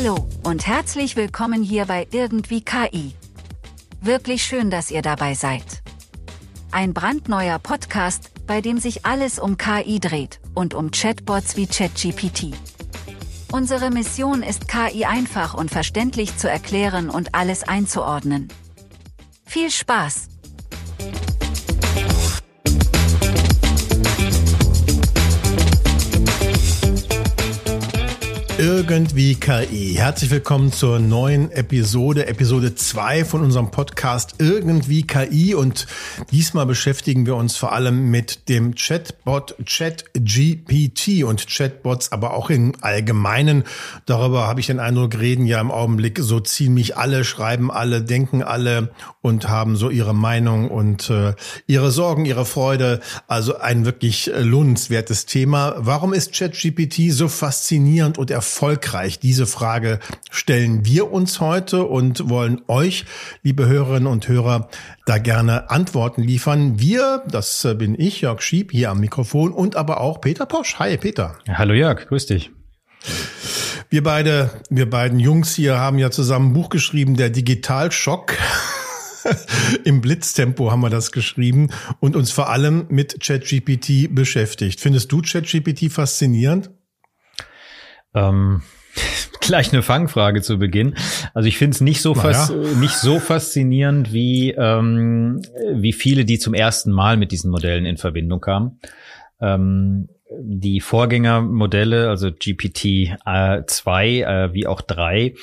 Hallo und herzlich willkommen hier bei Irgendwie KI. Wirklich schön, dass ihr dabei seid. Ein brandneuer Podcast, bei dem sich alles um KI dreht und um Chatbots wie ChatGPT. Unsere Mission ist KI einfach und verständlich zu erklären und alles einzuordnen. Viel Spaß! Irgendwie KI. Herzlich willkommen zur neuen Episode, Episode 2 von unserem Podcast Irgendwie KI und diesmal beschäftigen wir uns vor allem mit dem Chatbot ChatGPT und Chatbots, aber auch im Allgemeinen. Darüber habe ich den Eindruck, reden ja im Augenblick so ziemlich alle, schreiben alle, denken alle und haben so ihre Meinung und äh, ihre Sorgen, ihre Freude. Also ein wirklich äh, lohnenswertes Thema. Warum ist ChatGPT so faszinierend und erfolgreich? Erfolgreich? Diese Frage stellen wir uns heute und wollen euch, liebe Hörerinnen und Hörer, da gerne Antworten liefern. Wir, das bin ich, Jörg Schieb, hier am Mikrofon und aber auch Peter Posch. Hi, Peter. Hallo Jörg, grüß dich. Wir beide, wir beiden Jungs hier haben ja zusammen ein Buch geschrieben, der Digitalschock. Im Blitztempo haben wir das geschrieben und uns vor allem mit ChatGPT beschäftigt. Findest du ChatGPT faszinierend? Ähm, gleich eine Fangfrage zu Beginn. Also ich finde es nicht so naja. nicht so faszinierend wie ähm, wie viele, die zum ersten Mal mit diesen Modellen in Verbindung kamen. Ähm, die Vorgängermodelle, also GPT 2 äh, wie auch 3,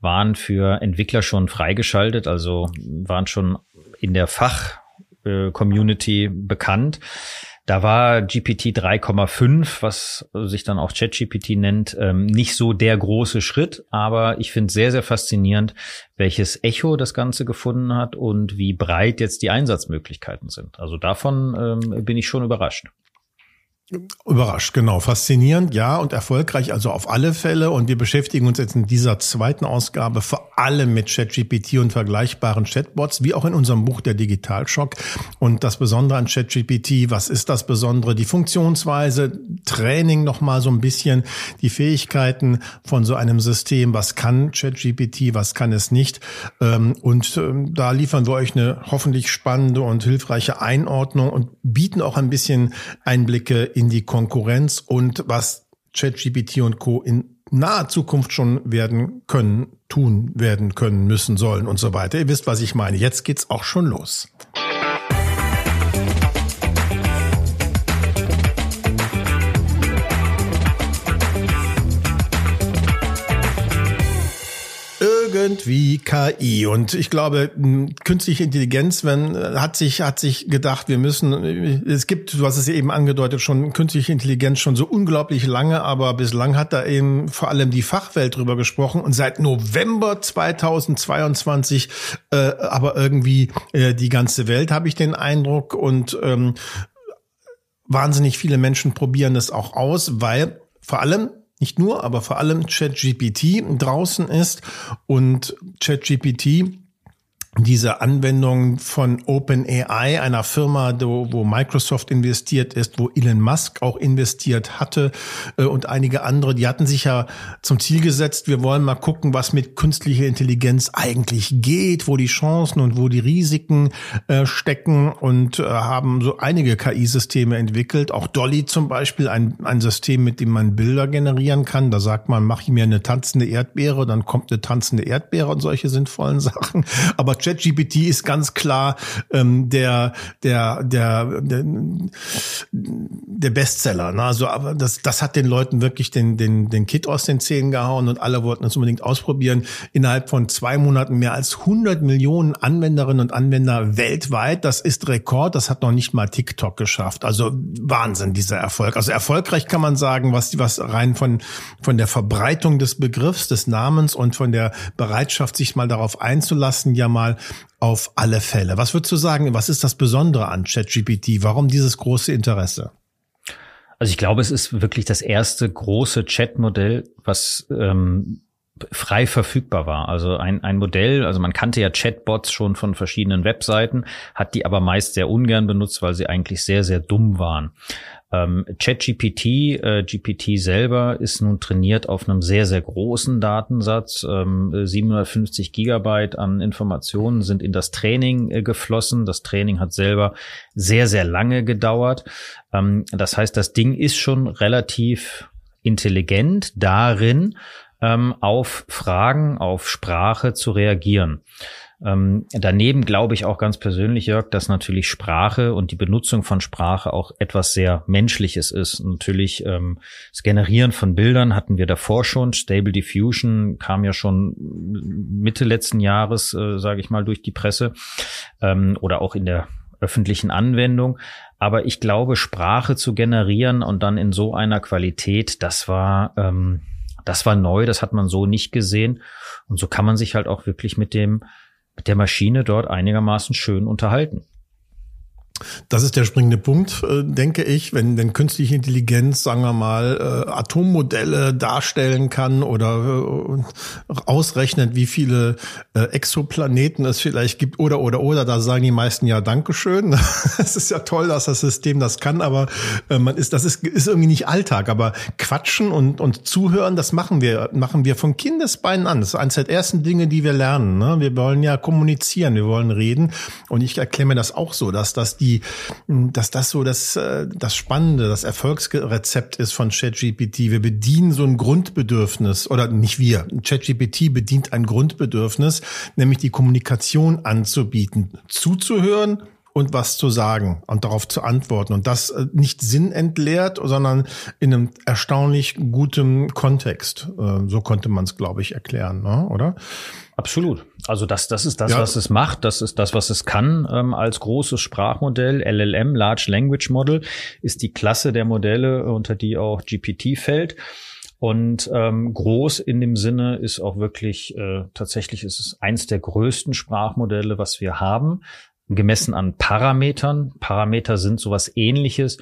waren für Entwickler schon freigeschaltet, also waren schon in der Fach-Community äh, bekannt. Da war GPT 3,5, was sich dann auch ChatGPT nennt, ähm, nicht so der große Schritt, aber ich finde sehr, sehr faszinierend, welches Echo das Ganze gefunden hat und wie breit jetzt die Einsatzmöglichkeiten sind. Also davon ähm, bin ich schon überrascht. Überrascht, genau. Faszinierend, ja, und erfolgreich, also auf alle Fälle. Und wir beschäftigen uns jetzt in dieser zweiten Ausgabe vor allem mit ChatGPT und vergleichbaren Chatbots, wie auch in unserem Buch Der Digitalschock. Und das Besondere an ChatGPT, was ist das Besondere? Die Funktionsweise, Training nochmal so ein bisschen, die Fähigkeiten von so einem System. Was kann ChatGPT, was kann es nicht? Ähm, und ähm, da liefern wir euch eine hoffentlich spannende und hilfreiche Einordnung und bieten auch ein bisschen Einblicke in die Konkurrenz und was ChatGPT und Co. in naher Zukunft schon werden können, tun werden können, müssen, sollen und so weiter. Ihr wisst, was ich meine. Jetzt geht's auch schon los. Irgendwie KI. Und ich glaube, künstliche Intelligenz, wenn, hat sich, hat sich gedacht, wir müssen, es gibt, du hast es eben angedeutet, schon künstliche Intelligenz schon so unglaublich lange, aber bislang hat da eben vor allem die Fachwelt drüber gesprochen und seit November 2022 äh, aber irgendwie äh, die ganze Welt, habe ich den Eindruck. Und ähm, wahnsinnig viele Menschen probieren das auch aus, weil vor allem nicht nur, aber vor allem ChatGPT draußen ist und ChatGPT diese Anwendung von OpenAI, einer Firma, wo Microsoft investiert ist, wo Elon Musk auch investiert hatte äh, und einige andere, die hatten sich ja zum Ziel gesetzt, wir wollen mal gucken, was mit künstlicher Intelligenz eigentlich geht, wo die Chancen und wo die Risiken äh, stecken und äh, haben so einige KI-Systeme entwickelt. Auch Dolly zum Beispiel, ein, ein System, mit dem man Bilder generieren kann. Da sagt man, mach ich mir eine tanzende Erdbeere, dann kommt eine tanzende Erdbeere und solche sinnvollen Sachen. Aber ChatGPT ist ganz klar ähm, der, der, der, der, der Bestseller. Ne? Also das, das hat den Leuten wirklich den, den, den Kit aus den Zähnen gehauen und alle wollten es unbedingt ausprobieren. Innerhalb von zwei Monaten mehr als 100 Millionen Anwenderinnen und Anwender weltweit. Das ist Rekord. Das hat noch nicht mal TikTok geschafft. Also Wahnsinn, dieser Erfolg. Also erfolgreich kann man sagen, was, was rein von, von der Verbreitung des Begriffs, des Namens und von der Bereitschaft, sich mal darauf einzulassen, ja mal mal auf alle Fälle. Was würdest du sagen, was ist das Besondere an ChatGPT? Warum dieses große Interesse? Also ich glaube, es ist wirklich das erste große Chatmodell, was ähm, frei verfügbar war. Also ein, ein Modell, also man kannte ja Chatbots schon von verschiedenen Webseiten, hat die aber meist sehr ungern benutzt, weil sie eigentlich sehr, sehr dumm waren. Ähm, ChatGPT, äh, GPT selber ist nun trainiert auf einem sehr, sehr großen Datensatz. Ähm, 750 Gigabyte an Informationen sind in das Training äh, geflossen. Das Training hat selber sehr, sehr lange gedauert. Ähm, das heißt, das Ding ist schon relativ intelligent darin, ähm, auf Fragen, auf Sprache zu reagieren. Ähm, daneben glaube ich auch ganz persönlich, Jörg, dass natürlich Sprache und die Benutzung von Sprache auch etwas sehr Menschliches ist. natürlich ähm, das Generieren von Bildern hatten wir davor schon. Stable Diffusion kam ja schon Mitte letzten Jahres, äh, sage ich mal, durch die Presse ähm, oder auch in der öffentlichen Anwendung. Aber ich glaube, Sprache zu generieren und dann in so einer Qualität, das war, ähm, das war neu, das hat man so nicht gesehen. Und so kann man sich halt auch wirklich mit dem, der Maschine dort einigermaßen schön unterhalten. Das ist der springende Punkt, äh, denke ich, wenn, wenn künstliche Intelligenz, sagen wir mal, äh, Atommodelle darstellen kann oder äh, ausrechnet, wie viele Exoplaneten es vielleicht gibt oder oder oder, da sagen die meisten ja Dankeschön. Es ist ja toll, dass das System das kann, aber man ist, das ist, ist irgendwie nicht Alltag. Aber quatschen und, und zuhören, das machen wir, machen wir von Kindesbeinen an. Das ist eines der ersten Dinge, die wir lernen. Ne? Wir wollen ja kommunizieren, wir wollen reden. Und ich erkläre mir das auch so, dass das die die, dass das so das, äh, das Spannende, das Erfolgsrezept ist von ChatGPT. Wir bedienen so ein Grundbedürfnis oder nicht wir. ChatGPT bedient ein Grundbedürfnis, nämlich die Kommunikation anzubieten, zuzuhören und was zu sagen und darauf zu antworten. Und das äh, nicht sinnentleert, sondern in einem erstaunlich gutem Kontext. Äh, so konnte man es, glaube ich, erklären, ne? oder? Absolut. Also das, das ist das, ja. was es macht. Das ist das, was es kann ähm, als großes Sprachmodell. LLM, Large Language Model, ist die Klasse der Modelle, unter die auch GPT fällt. Und ähm, groß in dem Sinne ist auch wirklich, äh, tatsächlich ist es eins der größten Sprachmodelle, was wir haben, gemessen an Parametern. Parameter sind sowas ähnliches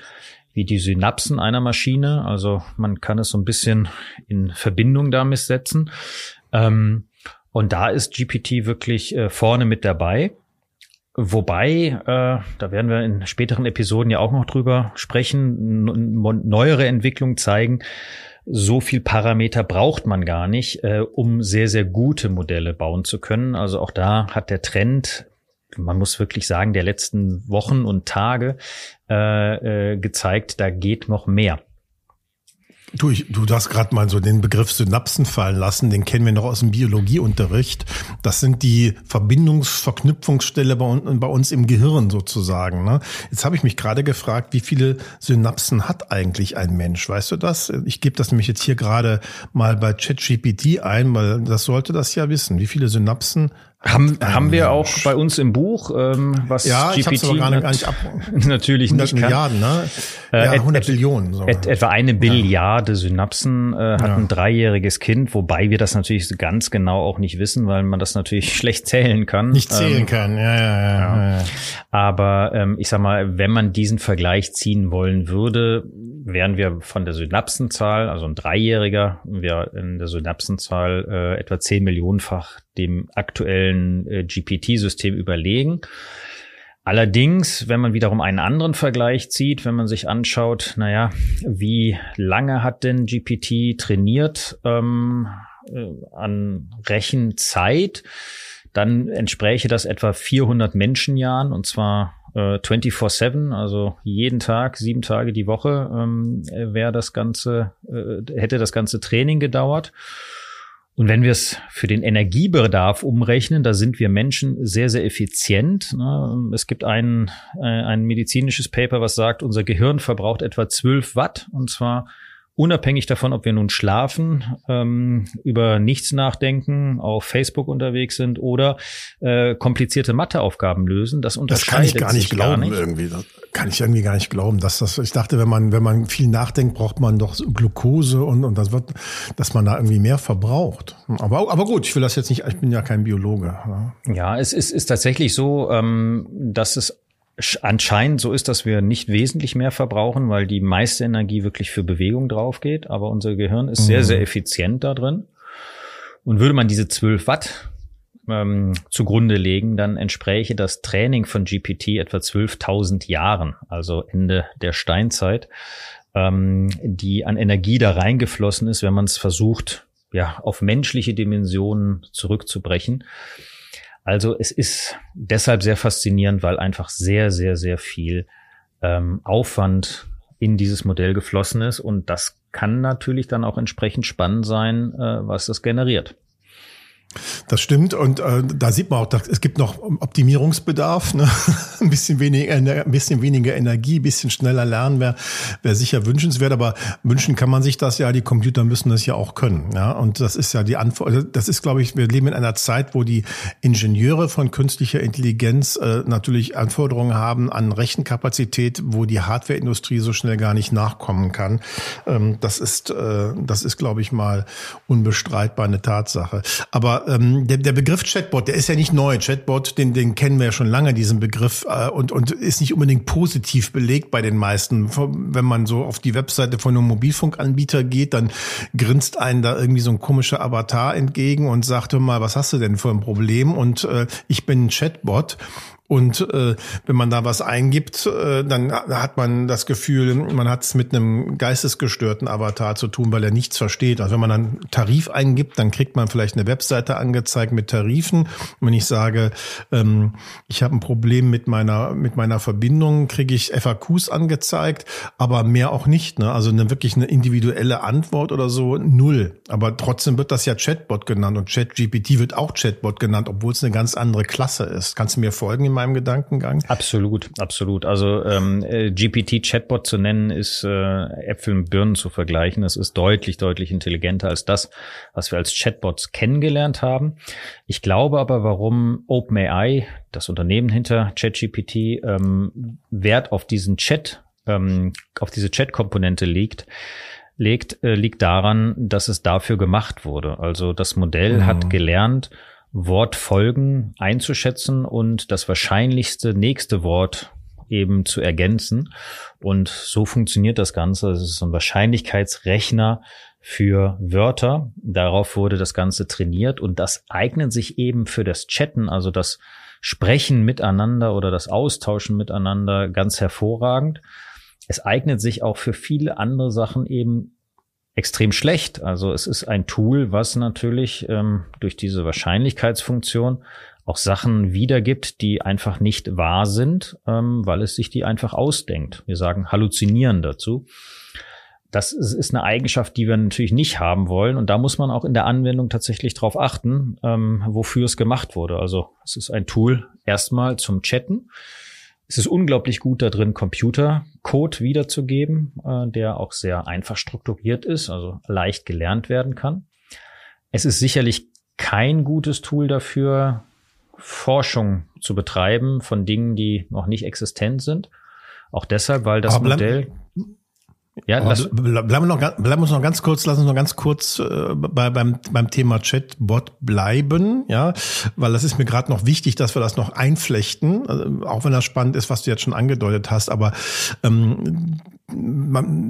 wie die Synapsen einer Maschine. Also man kann es so ein bisschen in Verbindung damit setzen. Ähm, und da ist GPT wirklich äh, vorne mit dabei. Wobei, äh, da werden wir in späteren Episoden ja auch noch drüber sprechen, neuere Entwicklungen zeigen, so viel Parameter braucht man gar nicht, äh, um sehr, sehr gute Modelle bauen zu können. Also auch da hat der Trend, man muss wirklich sagen, der letzten Wochen und Tage äh, äh, gezeigt, da geht noch mehr. Du, ich, du hast gerade mal so den Begriff Synapsen fallen lassen, den kennen wir noch aus dem Biologieunterricht. Das sind die Verbindungsverknüpfungsstelle bei, bei uns im Gehirn sozusagen. Ne? Jetzt habe ich mich gerade gefragt, wie viele Synapsen hat eigentlich ein Mensch? Weißt du das? Ich gebe das nämlich jetzt hier gerade mal bei ChatGPT ein, weil das sollte das ja wissen. Wie viele Synapsen haben, haben wir auch bei uns im Buch, ähm, was ja, GPT ich aber gar nicht ab. natürlich 100 nicht Milliarden, ne? Äh, ja, 100 et, Billionen. Sogar. Et, etwa eine Billiarde ja. Synapsen äh, hat ja. ein dreijähriges Kind, wobei wir das natürlich ganz genau auch nicht wissen, weil man das natürlich schlecht zählen kann. Nicht zählen ähm, kann, ja, ja, ja. ja. Aber ähm, ich sag mal, wenn man diesen Vergleich ziehen wollen würde, wären wir von der Synapsenzahl, also ein Dreijähriger, wir in der Synapsenzahl äh, etwa zehn Millionenfach dem aktuellen äh, GPT-System überlegen. Allerdings, wenn man wiederum einen anderen Vergleich zieht, wenn man sich anschaut, naja, wie lange hat denn GPT trainiert ähm, äh, an Rechenzeit, dann entspräche das etwa 400 Menschenjahren und zwar äh, 24/7, also jeden Tag, sieben Tage die Woche ähm, wäre das ganze, äh, hätte das ganze Training gedauert. Und wenn wir es für den Energiebedarf umrechnen, da sind wir Menschen sehr, sehr effizient. Ne? Es gibt ein, äh, ein medizinisches Paper, was sagt, unser Gehirn verbraucht etwa 12 Watt und zwar unabhängig davon, ob wir nun schlafen, ähm, über nichts nachdenken, auf Facebook unterwegs sind oder äh, komplizierte Matheaufgaben lösen. Das unterscheidet Das kann ich gar nicht glauben gar nicht. irgendwie. Das kann ich irgendwie gar nicht glauben, dass das. Ich dachte, wenn man wenn man viel nachdenkt, braucht man doch Glucose und und das wird, dass man da irgendwie mehr verbraucht. Aber aber gut, ich will das jetzt nicht. Ich bin ja kein Biologe. Ja, ja es ist, ist tatsächlich so, ähm, dass es anscheinend so ist, dass wir nicht wesentlich mehr verbrauchen, weil die meiste Energie wirklich für Bewegung drauf geht. Aber unser Gehirn ist mhm. sehr, sehr effizient da drin. Und würde man diese 12 Watt ähm, zugrunde legen, dann entspräche das Training von GPT etwa 12.000 Jahren, also Ende der Steinzeit, ähm, die an Energie da reingeflossen ist, wenn man es versucht, ja, auf menschliche Dimensionen zurückzubrechen. Also es ist deshalb sehr faszinierend, weil einfach sehr, sehr, sehr viel ähm, Aufwand in dieses Modell geflossen ist und das kann natürlich dann auch entsprechend spannend sein, äh, was das generiert. Das stimmt und äh, da sieht man auch, dass es gibt noch Optimierungsbedarf, ne? ein bisschen weniger, ein bisschen weniger Energie, ein bisschen schneller lernen wäre wär sicher wünschenswert, aber wünschen kann man sich das ja. Die Computer müssen das ja auch können, ja. Und das ist ja die Antwort. Also das ist, glaube ich, wir leben in einer Zeit, wo die Ingenieure von künstlicher Intelligenz äh, natürlich Anforderungen haben an Rechenkapazität, wo die Hardwareindustrie so schnell gar nicht nachkommen kann. Ähm, das ist, äh, das ist, glaube ich, mal unbestreitbar eine Tatsache. Aber ähm, der, der Begriff Chatbot, der ist ja nicht neu. Chatbot, den, den kennen wir ja schon lange, diesen Begriff, äh, und, und ist nicht unbedingt positiv belegt bei den meisten. Wenn man so auf die Webseite von einem Mobilfunkanbieter geht, dann grinst einen da irgendwie so ein komischer Avatar entgegen und sagt mal, was hast du denn für ein Problem? Und äh, ich bin ein Chatbot. Und äh, wenn man da was eingibt, äh, dann hat man das Gefühl, man hat es mit einem geistesgestörten Avatar zu tun, weil er nichts versteht. Also wenn man dann Tarif eingibt, dann kriegt man vielleicht eine Webseite angezeigt mit Tarifen. Und wenn ich sage, ähm, ich habe ein Problem mit meiner mit meiner Verbindung, kriege ich FAQs angezeigt, aber mehr auch nicht. Ne? Also eine wirklich eine individuelle Antwort oder so null. Aber trotzdem wird das ja Chatbot genannt und ChatGPT wird auch Chatbot genannt, obwohl es eine ganz andere Klasse ist. Kannst du mir folgen? Meinem Gedankengang. Absolut, absolut. Also ähm, äh, GPT-Chatbot zu nennen, ist äh, Äpfel und Birnen zu vergleichen. Das ist deutlich, deutlich intelligenter als das, was wir als Chatbots kennengelernt haben. Ich glaube aber, warum OpenAI, das Unternehmen hinter ChatGPT, ähm, Wert auf diesen Chat, ähm, auf diese Chat-Komponente legt, legt, äh, liegt daran, dass es dafür gemacht wurde. Also das Modell mhm. hat gelernt, Wortfolgen einzuschätzen und das wahrscheinlichste nächste Wort eben zu ergänzen. Und so funktioniert das Ganze. Es ist so ein Wahrscheinlichkeitsrechner für Wörter. Darauf wurde das Ganze trainiert und das eignet sich eben für das Chatten, also das Sprechen miteinander oder das Austauschen miteinander ganz hervorragend. Es eignet sich auch für viele andere Sachen eben extrem schlecht. Also es ist ein Tool, was natürlich ähm, durch diese Wahrscheinlichkeitsfunktion auch Sachen wiedergibt, die einfach nicht wahr sind, ähm, weil es sich die einfach ausdenkt. Wir sagen halluzinieren dazu. Das ist eine Eigenschaft, die wir natürlich nicht haben wollen. Und da muss man auch in der Anwendung tatsächlich darauf achten, ähm, wofür es gemacht wurde. Also es ist ein Tool erstmal zum Chatten. Es ist unglaublich gut da drin, Computercode wiederzugeben, äh, der auch sehr einfach strukturiert ist, also leicht gelernt werden kann. Es ist sicherlich kein gutes Tool dafür, Forschung zu betreiben von Dingen, die noch nicht existent sind. Auch deshalb, weil das Modell ja, lass, bleiben wir noch, bleiben uns noch ganz kurz, lass uns noch ganz kurz äh, bei, beim, beim Thema Chatbot bleiben, ja, weil das ist mir gerade noch wichtig, dass wir das noch einflechten, also, auch wenn das spannend ist, was du jetzt schon angedeutet hast, aber ähm,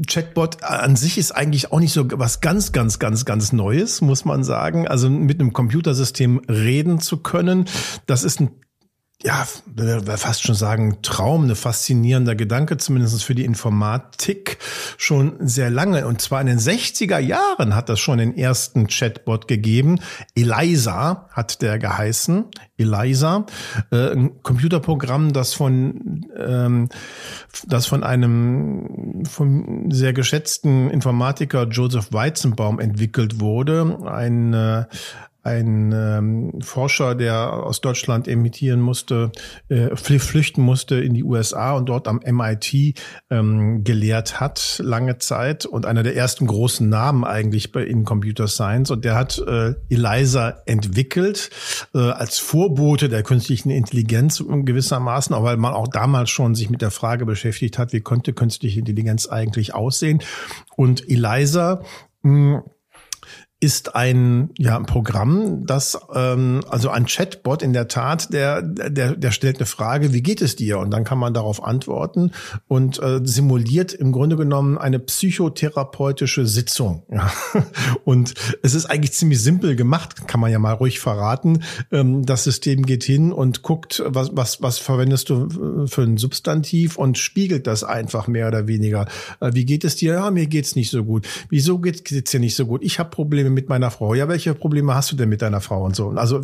Chatbot an sich ist eigentlich auch nicht so was ganz, ganz, ganz, ganz Neues, muss man sagen. Also mit einem Computersystem reden zu können, das ist ein ja, fast schon sagen, Traum, eine faszinierender Gedanke, zumindest für die Informatik, schon sehr lange. Und zwar in den 60er Jahren hat das schon den ersten Chatbot gegeben. Eliza hat der geheißen. Eliza, äh, ein Computerprogramm, das von, ähm, das von einem vom sehr geschätzten Informatiker Joseph Weizenbaum entwickelt wurde. Ein, äh, ein ähm, Forscher, der aus Deutschland emitieren musste, äh, flüchten musste in die USA und dort am MIT ähm, gelehrt hat, lange Zeit und einer der ersten großen Namen eigentlich bei, in Computer Science. Und der hat äh, ELIZA entwickelt äh, als Vorbote der künstlichen Intelligenz gewissermaßen, auch weil man auch damals schon sich mit der Frage beschäftigt hat, wie könnte künstliche Intelligenz eigentlich aussehen. Und ELIZA mh, ist ein ja ein Programm, das ähm, also ein Chatbot in der Tat, der der der stellt eine Frage, wie geht es dir? Und dann kann man darauf antworten und äh, simuliert im Grunde genommen eine psychotherapeutische Sitzung. Ja. Und es ist eigentlich ziemlich simpel gemacht, kann man ja mal ruhig verraten. Ähm, das System geht hin und guckt, was was was verwendest du für ein Substantiv und spiegelt das einfach mehr oder weniger. Äh, wie geht es dir? Ja, mir geht's nicht so gut. Wieso geht's dir nicht so gut? Ich habe Probleme Probleme mit meiner Frau. Ja, welche Probleme hast du denn mit deiner Frau und so? Also,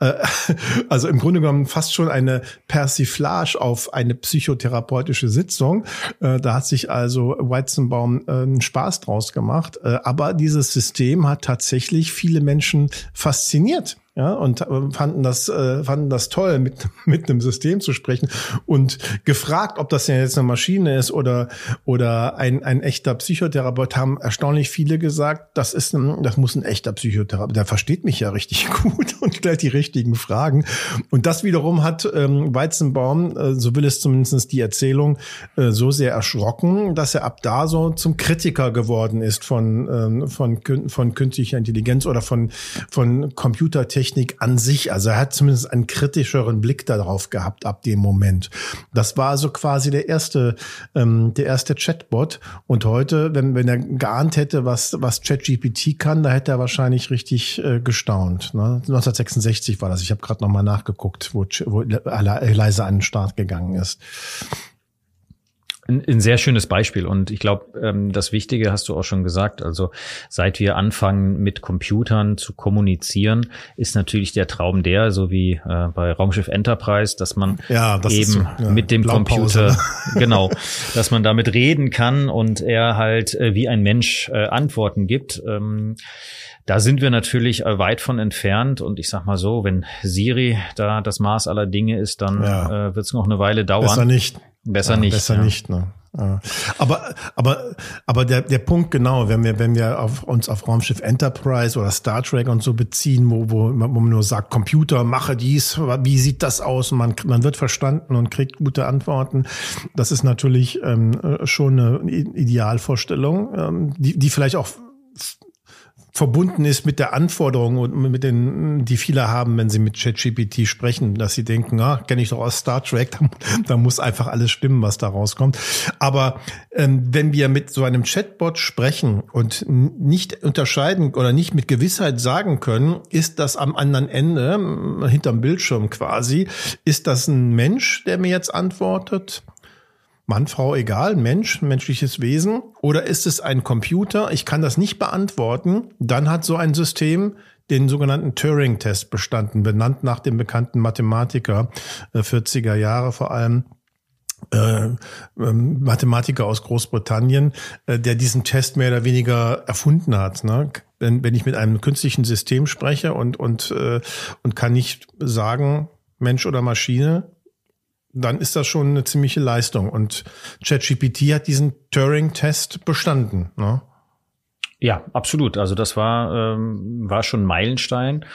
äh, also im Grunde genommen fast schon eine Persiflage auf eine psychotherapeutische Sitzung. Äh, da hat sich also Weizenbaum äh, einen Spaß draus gemacht. Äh, aber dieses System hat tatsächlich viele Menschen fasziniert ja, und äh, fanden das, äh, fanden das toll, mit, mit einem System zu sprechen und gefragt, ob das ja jetzt eine Maschine ist oder, oder ein, ein echter Psychotherapeut, haben erstaunlich viele gesagt, das ist ein, das muss ein echter Psychotherapeut, der versteht mich ja richtig gut und stellt die richtigen Fragen. Und das wiederum hat ähm, Weizenbaum, äh, so will es zumindest die Erzählung, äh, so sehr erschrocken, dass er ab da so zum Kritiker geworden ist von, ähm, von, von künstlicher Intelligenz oder von, von Computertechnik Technik an sich. Also er hat zumindest einen kritischeren Blick darauf gehabt ab dem Moment. Das war also quasi der erste, ähm, der erste Chatbot. Und heute, wenn, wenn er geahnt hätte, was, was ChatGPT kann, da hätte er wahrscheinlich richtig äh, gestaunt. Ne? 1966 war das. Ich habe gerade nochmal nachgeguckt, wo, wo Eliza an den Start gegangen ist. Ein, ein sehr schönes Beispiel und ich glaube, ähm, das Wichtige hast du auch schon gesagt. Also seit wir anfangen mit Computern zu kommunizieren, ist natürlich der Traum der, so wie äh, bei Raumschiff Enterprise, dass man ja, das eben so, ja, mit dem Computer, genau, dass man damit reden kann und er halt äh, wie ein Mensch äh, Antworten gibt. Ähm, da sind wir natürlich äh, weit von entfernt und ich sag mal so, wenn Siri da das Maß aller Dinge ist, dann ja. äh, wird es noch eine Weile dauern. Besser nicht. Besser ja, nicht. Besser ja. nicht, ne? Aber, aber, aber der, der Punkt genau, wenn wir, wenn wir auf, uns auf Raumschiff Enterprise oder Star Trek und so beziehen, wo, wo, wo man nur sagt, Computer, mache dies, wie sieht das aus? Und man, man wird verstanden und kriegt gute Antworten. Das ist natürlich ähm, schon eine Idealvorstellung, ähm, die, die vielleicht auch verbunden ist mit der Anforderung und mit den, die viele haben, wenn sie mit ChatGPT sprechen, dass sie denken, ah, kenne ich doch aus Star Trek, da, da, muss einfach alles stimmen, was da rauskommt. Aber ähm, wenn wir mit so einem Chatbot sprechen und nicht unterscheiden oder nicht mit Gewissheit sagen können, ist das am anderen Ende, hinterm Bildschirm quasi, ist das ein Mensch, der mir jetzt antwortet? Mann, Frau, egal, Mensch, menschliches Wesen? Oder ist es ein Computer? Ich kann das nicht beantworten. Dann hat so ein System den sogenannten Turing-Test bestanden, benannt nach dem bekannten Mathematiker, äh, 40er Jahre vor allem, äh, ähm, Mathematiker aus Großbritannien, äh, der diesen Test mehr oder weniger erfunden hat. Ne? Wenn, wenn ich mit einem künstlichen System spreche und, und, äh, und kann nicht sagen, Mensch oder Maschine, dann ist das schon eine ziemliche Leistung. Und ChatGPT hat diesen Turing-Test bestanden. Ne? Ja, absolut. Also das war, ähm, war schon Meilenstein,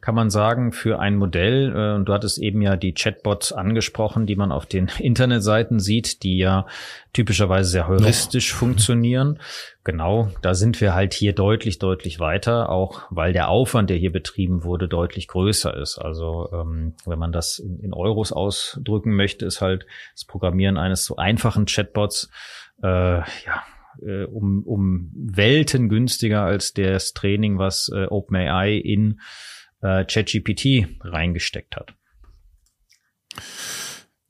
kann man sagen, für ein Modell. Äh, und du hattest eben ja die Chatbots angesprochen, die man auf den Internetseiten sieht, die ja typischerweise sehr heuristisch ja. funktionieren. Genau, da sind wir halt hier deutlich, deutlich weiter, auch weil der Aufwand, der hier betrieben wurde, deutlich größer ist. Also ähm, wenn man das in, in Euros ausdrücken möchte, ist halt das Programmieren eines so einfachen Chatbots äh, ja äh, um, um Welten günstiger als das Training, was äh, OpenAI in äh, ChatGPT reingesteckt hat.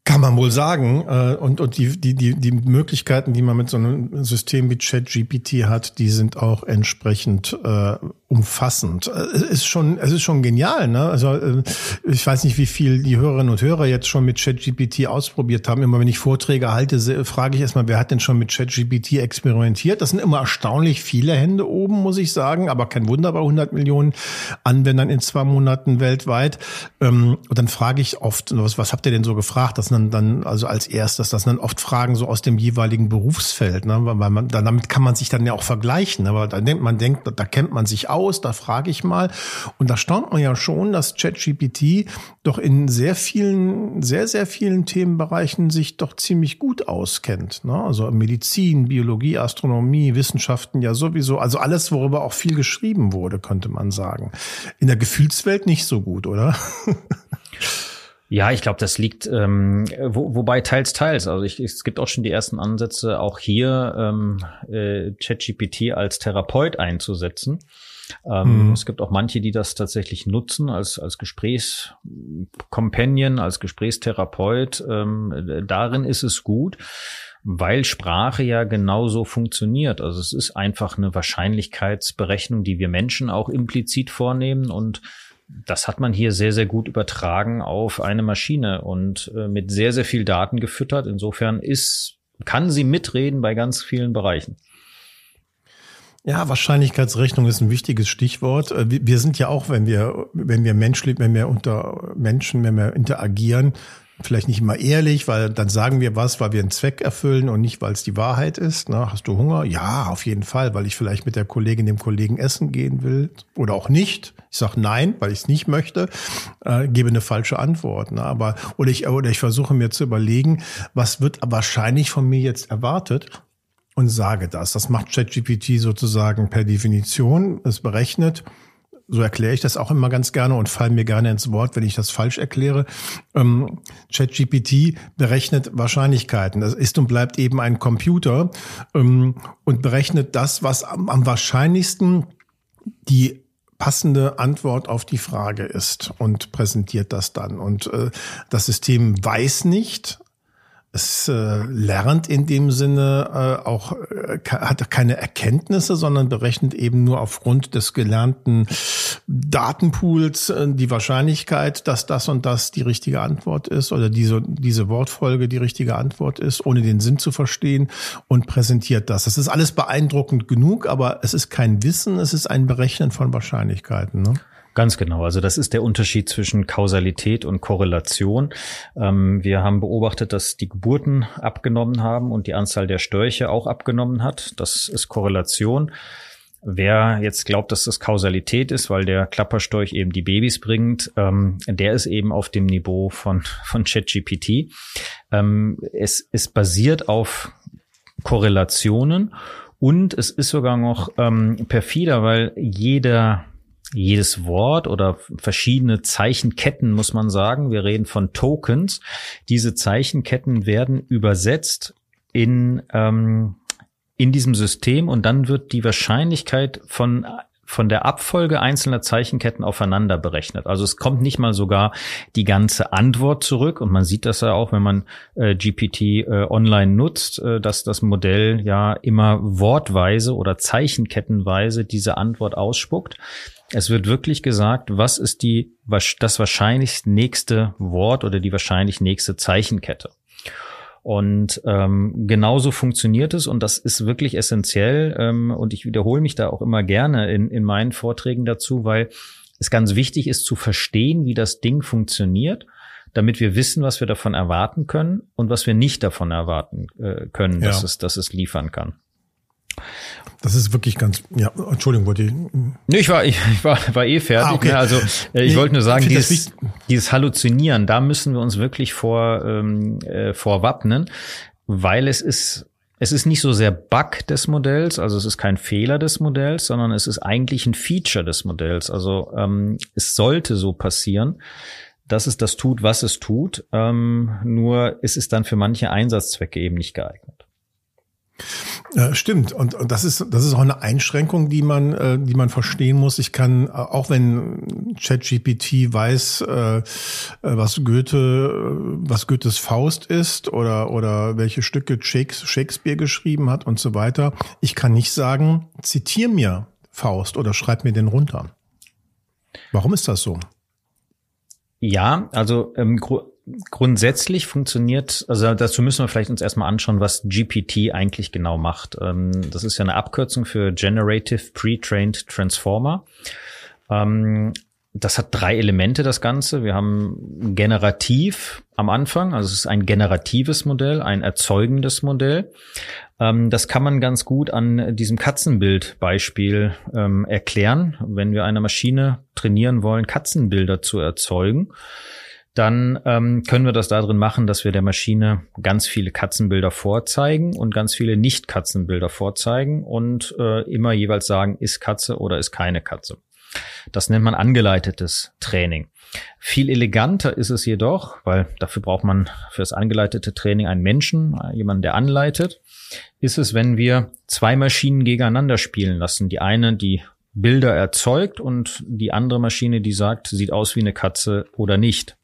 Kann man wohl sagen. Äh, und, und die, die, die, die Möglichkeiten, die man mit so einem System wie ChatGPT hat, die sind auch entsprechend äh, umfassend. Es ist schon, es ist schon genial, ne? Also äh, ich weiß nicht, wie viel die Hörerinnen und Hörer jetzt schon mit ChatGPT ausprobiert haben. Immer wenn ich Vorträge halte, frage ich erstmal, wer hat denn schon mit ChatGPT experimentiert? Das sind immer erstaunlich viele Hände oben, muss ich sagen, aber kein Wunder bei 100 Millionen Anwendern in zwei Monaten weltweit. Ähm, und dann frage ich oft, was, was habt ihr denn so gefragt? Das sind dann, also als erstes, das sind dann oft Fragen so aus dem jeweiligen Berufsfeld, ne? Weil man, damit kann man sich dann ja auch vergleichen. Aber da denkt man denkt, da kennt man sich auch aus, da frage ich mal. Und da staunt man ja schon, dass ChatGPT doch in sehr vielen, sehr, sehr vielen Themenbereichen sich doch ziemlich gut auskennt. Ne? Also Medizin, Biologie, Astronomie, Wissenschaften ja sowieso. Also alles, worüber auch viel geschrieben wurde, könnte man sagen. In der Gefühlswelt nicht so gut, oder? Ja, ich glaube, das liegt, ähm, wo, wobei teils, teils. Also ich, es gibt auch schon die ersten Ansätze, auch hier ähm, äh, ChatGPT als Therapeut einzusetzen. Ähm, mhm. Es gibt auch manche, die das tatsächlich nutzen als, als Gesprächscompanion, als Gesprächstherapeut. Ähm, darin ist es gut, weil Sprache ja genauso funktioniert. Also es ist einfach eine Wahrscheinlichkeitsberechnung, die wir Menschen auch implizit vornehmen und das hat man hier sehr, sehr gut übertragen auf eine Maschine und äh, mit sehr, sehr viel Daten gefüttert. Insofern ist, kann sie mitreden bei ganz vielen Bereichen. Ja, Wahrscheinlichkeitsrechnung ist ein wichtiges Stichwort. Äh, wir sind ja auch, wenn wir, wenn wir menschlich, wenn wir unter Menschen, wenn wir interagieren, vielleicht nicht immer ehrlich, weil dann sagen wir was, weil wir einen Zweck erfüllen und nicht, weil es die Wahrheit ist. Na, hast du Hunger? Ja, auf jeden Fall, weil ich vielleicht mit der Kollegin, dem Kollegen essen gehen will oder auch nicht. Ich sage nein, weil ich es nicht möchte, äh, gebe eine falsche Antwort. Ne? Aber oder ich oder ich versuche mir zu überlegen, was wird wahrscheinlich von mir jetzt erwartet und sage das. Das macht ChatGPT sozusagen per Definition. Es berechnet so erkläre ich das auch immer ganz gerne und fallen mir gerne ins Wort, wenn ich das falsch erkläre. Ähm, ChatGPT berechnet Wahrscheinlichkeiten. Das ist und bleibt eben ein Computer ähm, und berechnet das, was am, am wahrscheinlichsten die passende Antwort auf die Frage ist und präsentiert das dann. Und äh, das System weiß nicht, es äh, lernt in dem Sinne äh, auch, äh, hat keine Erkenntnisse, sondern berechnet eben nur aufgrund des gelernten Datenpools äh, die Wahrscheinlichkeit, dass das und das die richtige Antwort ist oder diese, diese Wortfolge die richtige Antwort ist, ohne den Sinn zu verstehen und präsentiert das. Das ist alles beeindruckend genug, aber es ist kein Wissen, es ist ein Berechnen von Wahrscheinlichkeiten. Ne? Ganz genau. Also das ist der Unterschied zwischen Kausalität und Korrelation. Ähm, wir haben beobachtet, dass die Geburten abgenommen haben und die Anzahl der Störche auch abgenommen hat. Das ist Korrelation. Wer jetzt glaubt, dass das Kausalität ist, weil der Klapperstorch eben die Babys bringt, ähm, der ist eben auf dem Niveau von, von ChatGPT. Ähm, es, es basiert auf Korrelationen und es ist sogar noch ähm, perfider, weil jeder jedes Wort oder verschiedene Zeichenketten, muss man sagen. Wir reden von Tokens. Diese Zeichenketten werden übersetzt in, ähm, in diesem System und dann wird die Wahrscheinlichkeit von von der Abfolge einzelner Zeichenketten aufeinander berechnet. Also es kommt nicht mal sogar die ganze Antwort zurück und man sieht das ja auch, wenn man äh, GPT äh, online nutzt, äh, dass das Modell ja immer wortweise oder zeichenkettenweise diese Antwort ausspuckt. Es wird wirklich gesagt, was ist die, das wahrscheinlich nächste Wort oder die wahrscheinlich nächste Zeichenkette. Und ähm, genauso funktioniert es und das ist wirklich essentiell. Ähm, und ich wiederhole mich da auch immer gerne in, in meinen Vorträgen dazu, weil es ganz wichtig ist zu verstehen, wie das Ding funktioniert, damit wir wissen, was wir davon erwarten können und was wir nicht davon erwarten äh, können, ja. dass, es, dass es liefern kann. Das ist wirklich ganz, ja, Entschuldigung, wollte ich. Nee, ich war, ich, ich war, war eh fertig. Ah, okay. ne? Also äh, ich nee, wollte nur sagen, dieses, dieses Halluzinieren, da müssen wir uns wirklich vor, ähm, äh, vorwappnen, weil es ist, es ist nicht so sehr Bug des Modells, also es ist kein Fehler des Modells, sondern es ist eigentlich ein Feature des Modells. Also ähm, es sollte so passieren, dass es das tut, was es tut. Ähm, nur ist es dann für manche Einsatzzwecke eben nicht geeignet. Ja, stimmt. Und, und das ist, das ist auch eine Einschränkung, die man, äh, die man verstehen muss. Ich kann, äh, auch wenn ChatGPT weiß, äh, was Goethe, was Goethes Faust ist oder, oder welche Stücke Shakespeare geschrieben hat und so weiter. Ich kann nicht sagen, zitier mir Faust oder schreib mir den runter. Warum ist das so? Ja, also ähm, grundsätzlich funktioniert, also dazu müssen wir vielleicht uns erstmal anschauen, was GPT eigentlich genau macht. Ähm, das ist ja eine Abkürzung für Generative Pre-Trained Transformer. Ähm, das hat drei Elemente, das Ganze. Wir haben generativ am Anfang, also es ist ein generatives Modell, ein erzeugendes Modell. Ähm, das kann man ganz gut an diesem Katzenbildbeispiel erklären. Wenn wir eine Maschine trainieren wollen, Katzenbilder zu erzeugen, dann ähm, können wir das darin machen, dass wir der Maschine ganz viele Katzenbilder vorzeigen und ganz viele Nicht-Katzenbilder vorzeigen und äh, immer jeweils sagen, ist Katze oder ist keine Katze. Das nennt man angeleitetes Training. Viel eleganter ist es jedoch, weil dafür braucht man für das angeleitete Training einen Menschen, jemanden, der anleitet, ist es, wenn wir zwei Maschinen gegeneinander spielen lassen. Die eine, die Bilder erzeugt und die andere Maschine, die sagt, sieht aus wie eine Katze oder nicht.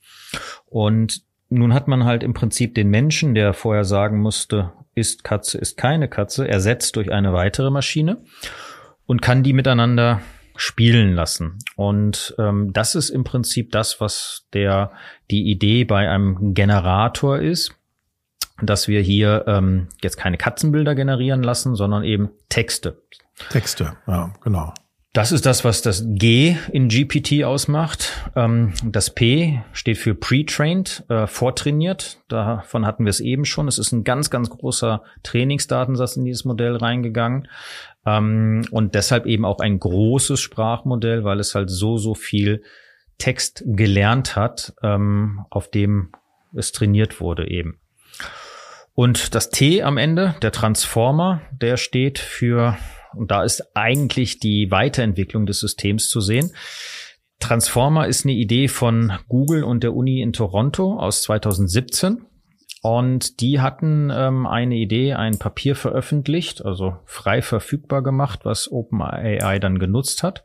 Und nun hat man halt im Prinzip den Menschen, der vorher sagen musste, ist Katze, ist keine Katze, ersetzt durch eine weitere Maschine und kann die miteinander spielen lassen. Und ähm, das ist im Prinzip das, was der die Idee bei einem Generator ist, dass wir hier ähm, jetzt keine Katzenbilder generieren lassen, sondern eben Texte. Texte, ja, genau. Das ist das, was das G in GPT ausmacht. Ähm, das P steht für pre-trained, äh, vortrainiert. Davon hatten wir es eben schon. Es ist ein ganz, ganz großer Trainingsdatensatz in dieses Modell reingegangen. Ähm, und deshalb eben auch ein großes Sprachmodell, weil es halt so, so viel Text gelernt hat, ähm, auf dem es trainiert wurde eben. Und das T am Ende, der Transformer, der steht für und da ist eigentlich die Weiterentwicklung des Systems zu sehen. Transformer ist eine Idee von Google und der Uni in Toronto aus 2017. Und die hatten ähm, eine Idee, ein Papier veröffentlicht, also frei verfügbar gemacht, was OpenAI dann genutzt hat.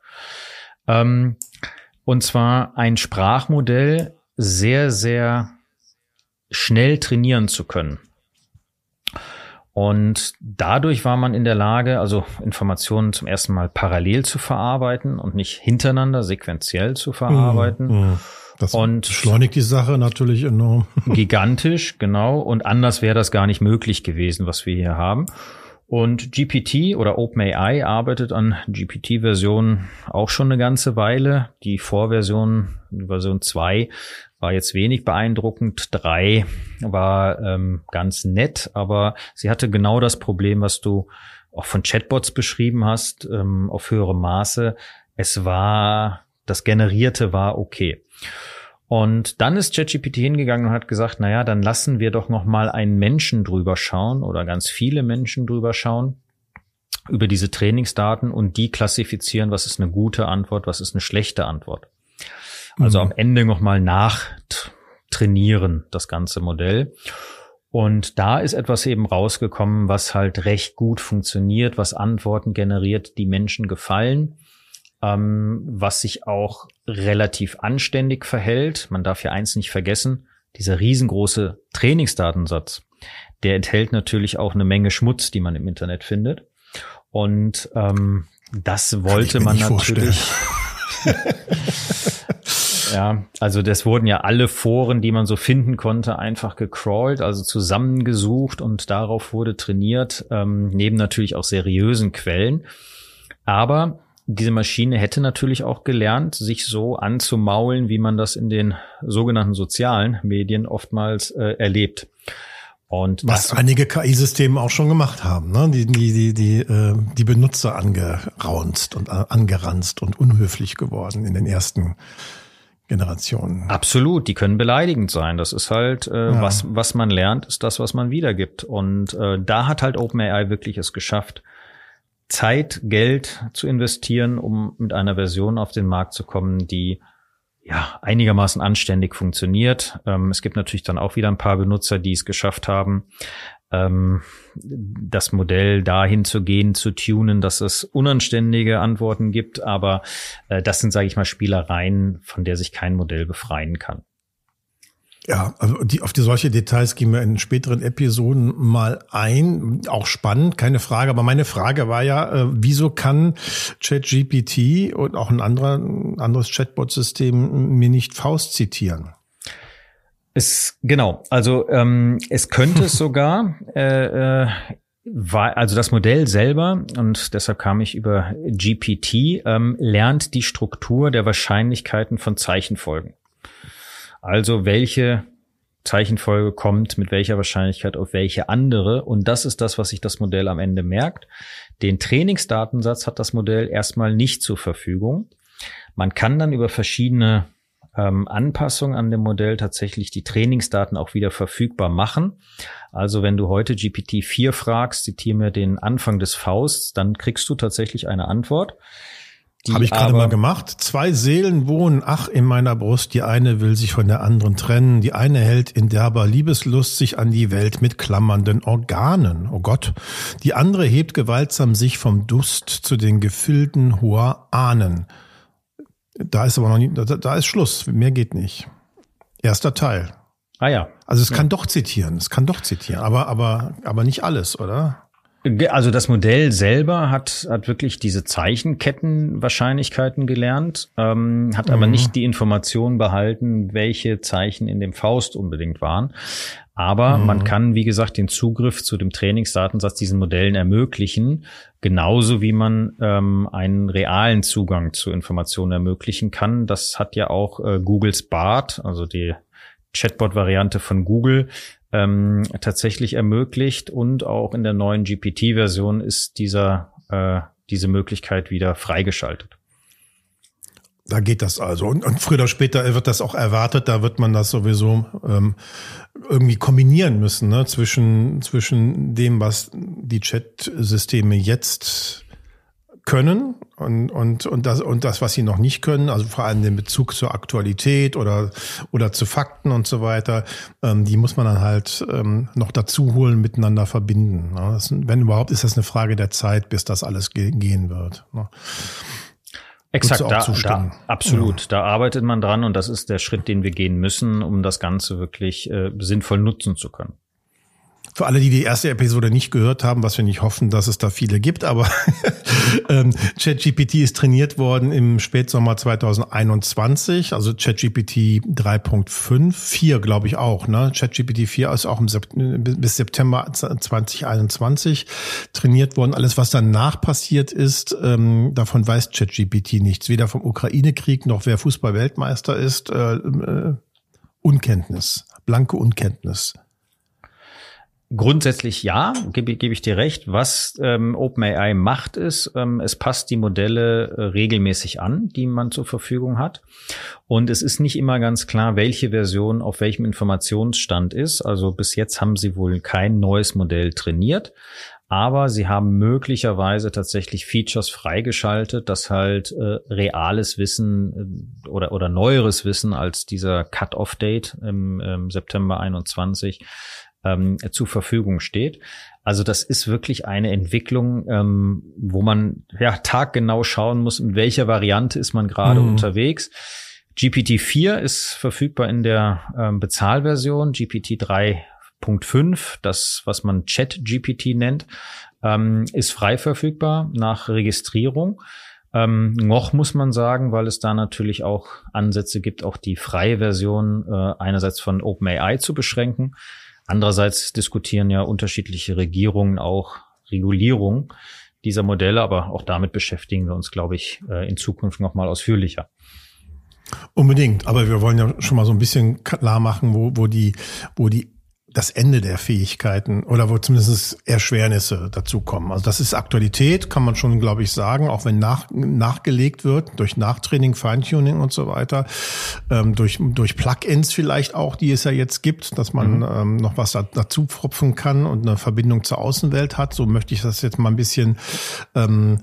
Ähm, und zwar ein Sprachmodell sehr, sehr schnell trainieren zu können. Und dadurch war man in der Lage, also Informationen zum ersten Mal parallel zu verarbeiten und nicht hintereinander sequenziell zu verarbeiten. Mhm, das und beschleunigt die Sache natürlich enorm. Gigantisch, genau. Und anders wäre das gar nicht möglich gewesen, was wir hier haben. Und GPT oder OpenAI arbeitet an GPT-Version auch schon eine ganze Weile. Die Vorversion, Version 2, war jetzt wenig beeindruckend. Drei war ähm, ganz nett, aber sie hatte genau das Problem, was du auch von Chatbots beschrieben hast, ähm, auf höherem Maße. Es war, das Generierte war okay. Und dann ist ChatGPT hingegangen und hat gesagt, na ja, dann lassen wir doch noch mal einen Menschen drüber schauen oder ganz viele Menschen drüber schauen über diese Trainingsdaten und die klassifizieren, was ist eine gute Antwort, was ist eine schlechte Antwort. Also mhm. am Ende nochmal nachtrainieren, das ganze Modell. Und da ist etwas eben rausgekommen, was halt recht gut funktioniert, was Antworten generiert, die Menschen gefallen, ähm, was sich auch relativ anständig verhält. Man darf ja eins nicht vergessen, dieser riesengroße Trainingsdatensatz, der enthält natürlich auch eine Menge Schmutz, die man im Internet findet. Und ähm, das wollte man natürlich. Ja, also das wurden ja alle Foren, die man so finden konnte, einfach gecrawlt, also zusammengesucht und darauf wurde trainiert, ähm, neben natürlich auch seriösen Quellen. Aber diese Maschine hätte natürlich auch gelernt, sich so anzumaulen, wie man das in den sogenannten sozialen Medien oftmals äh, erlebt. Und Was einige KI-Systeme auch schon gemacht haben, ne? die, die, die, die, äh, die Benutzer angeraunzt und äh, angeranzt und unhöflich geworden in den ersten Generationen. Absolut, die können beleidigend sein. Das ist halt, äh, ja. was, was man lernt, ist das, was man wiedergibt. Und äh, da hat halt OpenAI wirklich es geschafft, Zeit, Geld zu investieren, um mit einer Version auf den Markt zu kommen, die ja einigermaßen anständig funktioniert. Ähm, es gibt natürlich dann auch wieder ein paar Benutzer, die es geschafft haben, ähm, das Modell dahin zu gehen, zu tunen, dass es unanständige Antworten gibt. Aber äh, das sind, sage ich mal, Spielereien, von der sich kein Modell befreien kann. Ja, also die, auf die solche Details gehen wir in späteren Episoden mal ein. Auch spannend, keine Frage. Aber meine Frage war ja, äh, wieso kann ChatGPT und auch ein anderer, ein anderes Chatbot-System mir nicht Faust zitieren? Es, genau, also ähm, es könnte es sogar. Äh, äh, also das Modell selber, und deshalb kam ich über GPT, ähm, lernt die Struktur der Wahrscheinlichkeiten von Zeichenfolgen. Also welche Zeichenfolge kommt mit welcher Wahrscheinlichkeit auf welche andere. Und das ist das, was sich das Modell am Ende merkt. Den Trainingsdatensatz hat das Modell erstmal nicht zur Verfügung. Man kann dann über verschiedene ähm, Anpassungen an dem Modell tatsächlich die Trainingsdaten auch wieder verfügbar machen. Also wenn du heute GPT-4 fragst, zitiere mir den Anfang des Fausts, dann kriegst du tatsächlich eine Antwort. Habe ich gerade mal gemacht. Zwei Seelen wohnen, ach, in meiner Brust. Die eine will sich von der anderen trennen. Die eine hält in derber Liebeslust sich an die Welt mit klammernden Organen. Oh Gott. Die andere hebt gewaltsam sich vom Dust zu den Gefilden hoher Ahnen. Da ist aber noch nicht, da, da ist Schluss. Mehr geht nicht. Erster Teil. Ah ja. Also es ja. kann doch zitieren. Es kann doch zitieren. Aber, aber, aber nicht alles, oder? Also das Modell selber hat, hat wirklich diese Zeichenkettenwahrscheinlichkeiten gelernt, ähm, hat mhm. aber nicht die Information behalten, welche Zeichen in dem Faust unbedingt waren. Aber mhm. man kann, wie gesagt, den Zugriff zu dem Trainingsdatensatz diesen Modellen ermöglichen, genauso wie man ähm, einen realen Zugang zu Informationen ermöglichen kann. Das hat ja auch äh, Googles BART, also die Chatbot-Variante von Google, ähm, tatsächlich ermöglicht und auch in der neuen GPT-Version ist dieser äh, diese Möglichkeit wieder freigeschaltet. Da geht das also. Und, und früher oder später wird das auch erwartet. Da wird man das sowieso ähm, irgendwie kombinieren müssen ne? zwischen, zwischen dem, was die Chat-Systeme jetzt können und, und, und, das, und das, was sie noch nicht können, also vor allem den Bezug zur Aktualität oder, oder zu Fakten und so weiter, ähm, die muss man dann halt ähm, noch dazu holen, miteinander verbinden. Ne? Das, wenn überhaupt, ist das eine Frage der Zeit, bis das alles ge gehen wird. Ne? Exakt, da, da, absolut. Ja. Da arbeitet man dran und das ist der Schritt, den wir gehen müssen, um das Ganze wirklich äh, sinnvoll nutzen zu können. Für alle, die die erste Episode nicht gehört haben, was wir nicht hoffen, dass es da viele gibt, aber ähm, ChatGPT ist trainiert worden im Spätsommer 2021, also ChatGPT 3.5, 4 glaube ich auch. Ne? ChatGPT 4 ist auch im Sep bis September 2021 trainiert worden. Alles, was danach passiert ist, ähm, davon weiß ChatGPT nichts. Weder vom Ukraine-Krieg noch wer Fußball-Weltmeister ist. Äh, äh, Unkenntnis, blanke Unkenntnis. Grundsätzlich ja, gebe, gebe ich dir recht. Was ähm, OpenAI macht, ist, ähm, es passt die Modelle äh, regelmäßig an, die man zur Verfügung hat. Und es ist nicht immer ganz klar, welche Version auf welchem Informationsstand ist. Also bis jetzt haben sie wohl kein neues Modell trainiert. Aber sie haben möglicherweise tatsächlich Features freigeschaltet, dass halt äh, reales Wissen äh, oder, oder neueres Wissen als dieser Cut-off-Date im, im September 21 ähm, zur Verfügung steht. Also das ist wirklich eine Entwicklung, ähm, wo man ja taggenau schauen muss, in welcher Variante ist man gerade mhm. unterwegs. GPT-4 ist verfügbar in der ähm, Bezahlversion, GPT 3.5, das, was man Chat-GPT nennt, ähm, ist frei verfügbar nach Registrierung. Ähm, noch muss man sagen, weil es da natürlich auch Ansätze gibt, auch die freie Version äh, einerseits von OpenAI zu beschränken. Andererseits diskutieren ja unterschiedliche Regierungen auch Regulierung dieser Modelle, aber auch damit beschäftigen wir uns, glaube ich, äh, in Zukunft noch mal ausführlicher. Unbedingt, aber wir wollen ja schon mal so ein bisschen klar machen, wo, wo die, wo die das Ende der Fähigkeiten oder wo zumindest Erschwernisse dazukommen. Also das ist Aktualität, kann man schon, glaube ich, sagen, auch wenn nach, nachgelegt wird durch Nachtraining, Feintuning und so weiter, ähm, durch, durch Plugins vielleicht auch, die es ja jetzt gibt, dass man mhm. ähm, noch was da, dazu pfropfen kann und eine Verbindung zur Außenwelt hat. So möchte ich das jetzt mal ein bisschen ähm,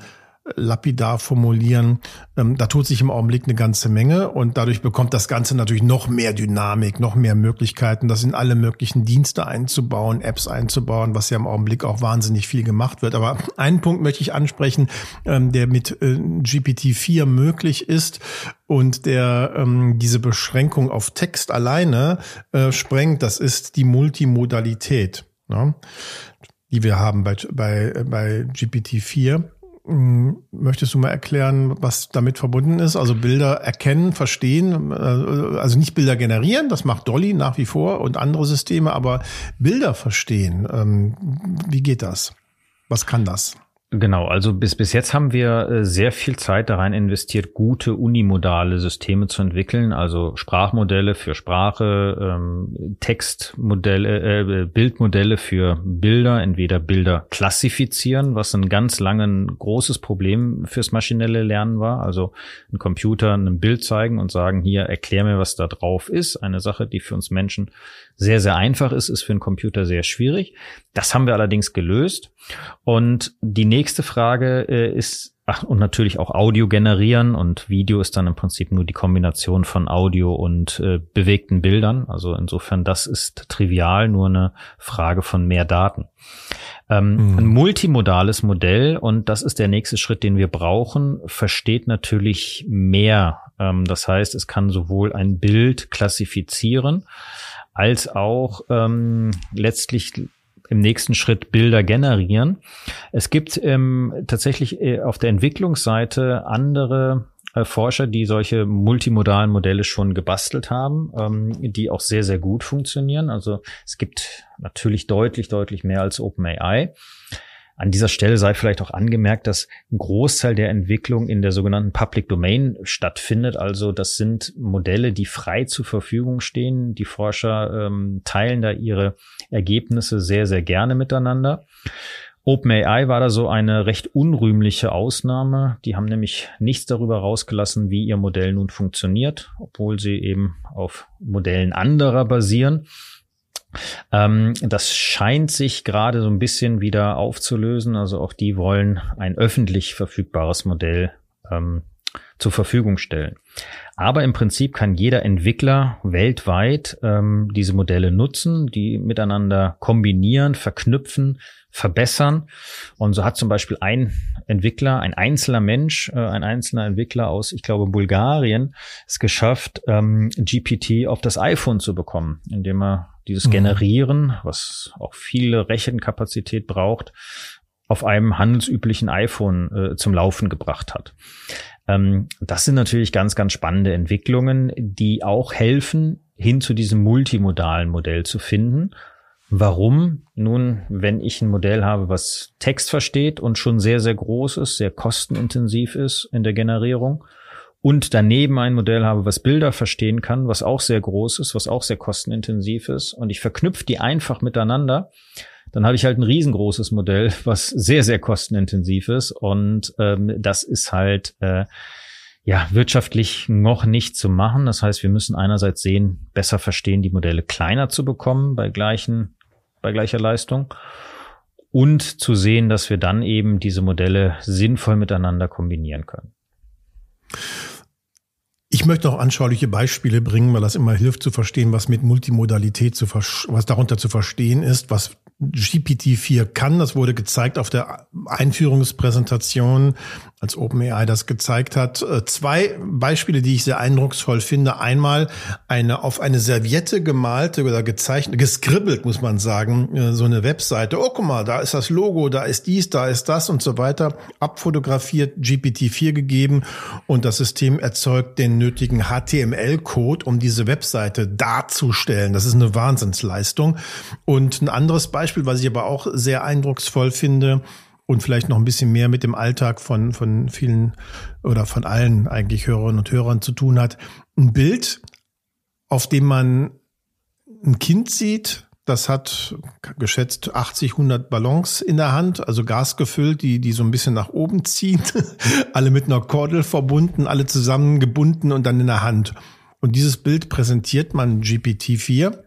lapidar formulieren. Ähm, da tut sich im Augenblick eine ganze Menge und dadurch bekommt das Ganze natürlich noch mehr Dynamik, noch mehr Möglichkeiten, das in alle möglichen Dienste einzubauen, Apps einzubauen, was ja im Augenblick auch wahnsinnig viel gemacht wird. Aber einen Punkt möchte ich ansprechen, ähm, der mit äh, GPT-4 möglich ist und der ähm, diese Beschränkung auf Text alleine äh, sprengt. Das ist die Multimodalität. Ja? die wir haben bei, bei, bei GPT-4. Hm, möchtest du mal erklären, was damit verbunden ist? Also Bilder erkennen, verstehen, äh, also nicht Bilder generieren, das macht Dolly nach wie vor und andere Systeme, aber Bilder verstehen, ähm, wie geht das? Was kann das? Genau, also bis, bis jetzt haben wir äh, sehr viel Zeit da rein investiert, gute unimodale Systeme zu entwickeln, also Sprachmodelle für Sprache, ähm, Textmodelle, äh, Bildmodelle für Bilder, entweder Bilder klassifizieren, was ein ganz lange ein großes Problem fürs maschinelle Lernen war, also ein Computer ein Bild zeigen und sagen, hier erklär mir, was da drauf ist, eine Sache, die für uns Menschen sehr, sehr einfach ist, ist für einen Computer sehr schwierig. Das haben wir allerdings gelöst. Und die nächste Frage äh, ist, ach, und natürlich auch Audio generieren und Video ist dann im Prinzip nur die Kombination von Audio und äh, bewegten Bildern. Also insofern, das ist trivial, nur eine Frage von mehr Daten. Ähm, mhm. Ein multimodales Modell, und das ist der nächste Schritt, den wir brauchen, versteht natürlich mehr. Ähm, das heißt, es kann sowohl ein Bild klassifizieren, als auch ähm, letztlich im nächsten Schritt Bilder generieren. Es gibt ähm, tatsächlich äh, auf der Entwicklungsseite andere äh, Forscher, die solche multimodalen Modelle schon gebastelt haben, ähm, die auch sehr, sehr gut funktionieren. Also es gibt natürlich deutlich, deutlich mehr als OpenAI. An dieser Stelle sei vielleicht auch angemerkt, dass ein Großteil der Entwicklung in der sogenannten Public Domain stattfindet. Also das sind Modelle, die frei zur Verfügung stehen. Die Forscher ähm, teilen da ihre Ergebnisse sehr, sehr gerne miteinander. OpenAI war da so eine recht unrühmliche Ausnahme. Die haben nämlich nichts darüber rausgelassen, wie ihr Modell nun funktioniert, obwohl sie eben auf Modellen anderer basieren. Ähm, das scheint sich gerade so ein bisschen wieder aufzulösen. Also auch die wollen ein öffentlich verfügbares Modell ähm, zur Verfügung stellen. Aber im Prinzip kann jeder Entwickler weltweit ähm, diese Modelle nutzen, die miteinander kombinieren, verknüpfen, verbessern. Und so hat zum Beispiel ein Entwickler, ein einzelner Mensch, äh, ein einzelner Entwickler aus, ich glaube, Bulgarien, es geschafft, ähm, GPT auf das iPhone zu bekommen, indem er dieses mhm. Generieren, was auch viele Rechenkapazität braucht, auf einem handelsüblichen iPhone äh, zum Laufen gebracht hat. Ähm, das sind natürlich ganz, ganz spannende Entwicklungen, die auch helfen, hin zu diesem multimodalen Modell zu finden. Warum? Nun, wenn ich ein Modell habe, was Text versteht und schon sehr, sehr groß ist, sehr kostenintensiv ist in der Generierung, und daneben ein Modell habe, was Bilder verstehen kann, was auch sehr groß ist, was auch sehr kostenintensiv ist, und ich verknüpfe die einfach miteinander, dann habe ich halt ein riesengroßes Modell, was sehr, sehr kostenintensiv ist. Und ähm, das ist halt äh, ja wirtschaftlich noch nicht zu machen. Das heißt, wir müssen einerseits sehen, besser verstehen, die Modelle kleiner zu bekommen bei gleichen, bei gleicher Leistung. Und zu sehen, dass wir dann eben diese Modelle sinnvoll miteinander kombinieren können. Ich möchte auch anschauliche Beispiele bringen, weil das immer hilft zu verstehen, was mit Multimodalität zu was darunter zu verstehen ist, was GPT-4 kann. Das wurde gezeigt auf der Einführungspräsentation, als OpenAI das gezeigt hat. Äh, zwei Beispiele, die ich sehr eindrucksvoll finde. Einmal eine auf eine Serviette gemalte oder gezeichnet, geskribbelt, muss man sagen, äh, so eine Webseite. Oh, guck mal, da ist das Logo, da ist dies, da ist das und so weiter. Abfotografiert, GPT-4 gegeben und das System erzeugt den nötigen HTML-Code, um diese Webseite darzustellen. Das ist eine Wahnsinnsleistung. Und ein anderes Beispiel Beispiel, was ich aber auch sehr eindrucksvoll finde und vielleicht noch ein bisschen mehr mit dem Alltag von, von vielen oder von allen eigentlich Hörerinnen und Hörern zu tun hat. Ein Bild, auf dem man ein Kind sieht, das hat geschätzt 80, 100 Ballons in der Hand, also Gas gefüllt, die, die so ein bisschen nach oben ziehen, alle mit einer Kordel verbunden, alle zusammengebunden und dann in der Hand. Und dieses Bild präsentiert man GPT-4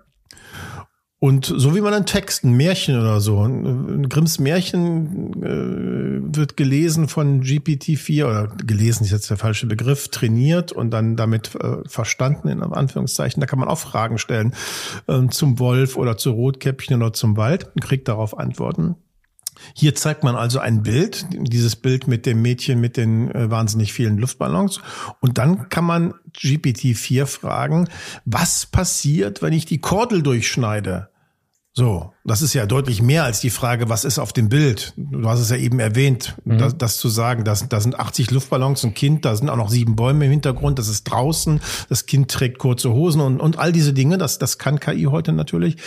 und so wie man einen Text, ein Märchen oder so, ein Grimms Märchen äh, wird gelesen von GPT-4 oder gelesen ist jetzt der falsche Begriff, trainiert und dann damit äh, verstanden in Anführungszeichen. Da kann man auch Fragen stellen äh, zum Wolf oder zu Rotkäppchen oder zum Wald und kriegt darauf Antworten. Hier zeigt man also ein Bild, dieses Bild mit dem Mädchen mit den äh, wahnsinnig vielen Luftballons. Und dann kann man GPT-4 fragen, was passiert, wenn ich die Kordel durchschneide? So, Das ist ja deutlich mehr als die Frage, was ist auf dem Bild. Du hast es ja eben erwähnt, mhm. das, das, zu sagen. Da das sind 80 Luftballons, ein Kind, da sind auch noch sieben Bäume im Hintergrund, das ist draußen, das Kind trägt kurze Hosen und, und all diese Dinge. Das, das kann KI heute natürlich.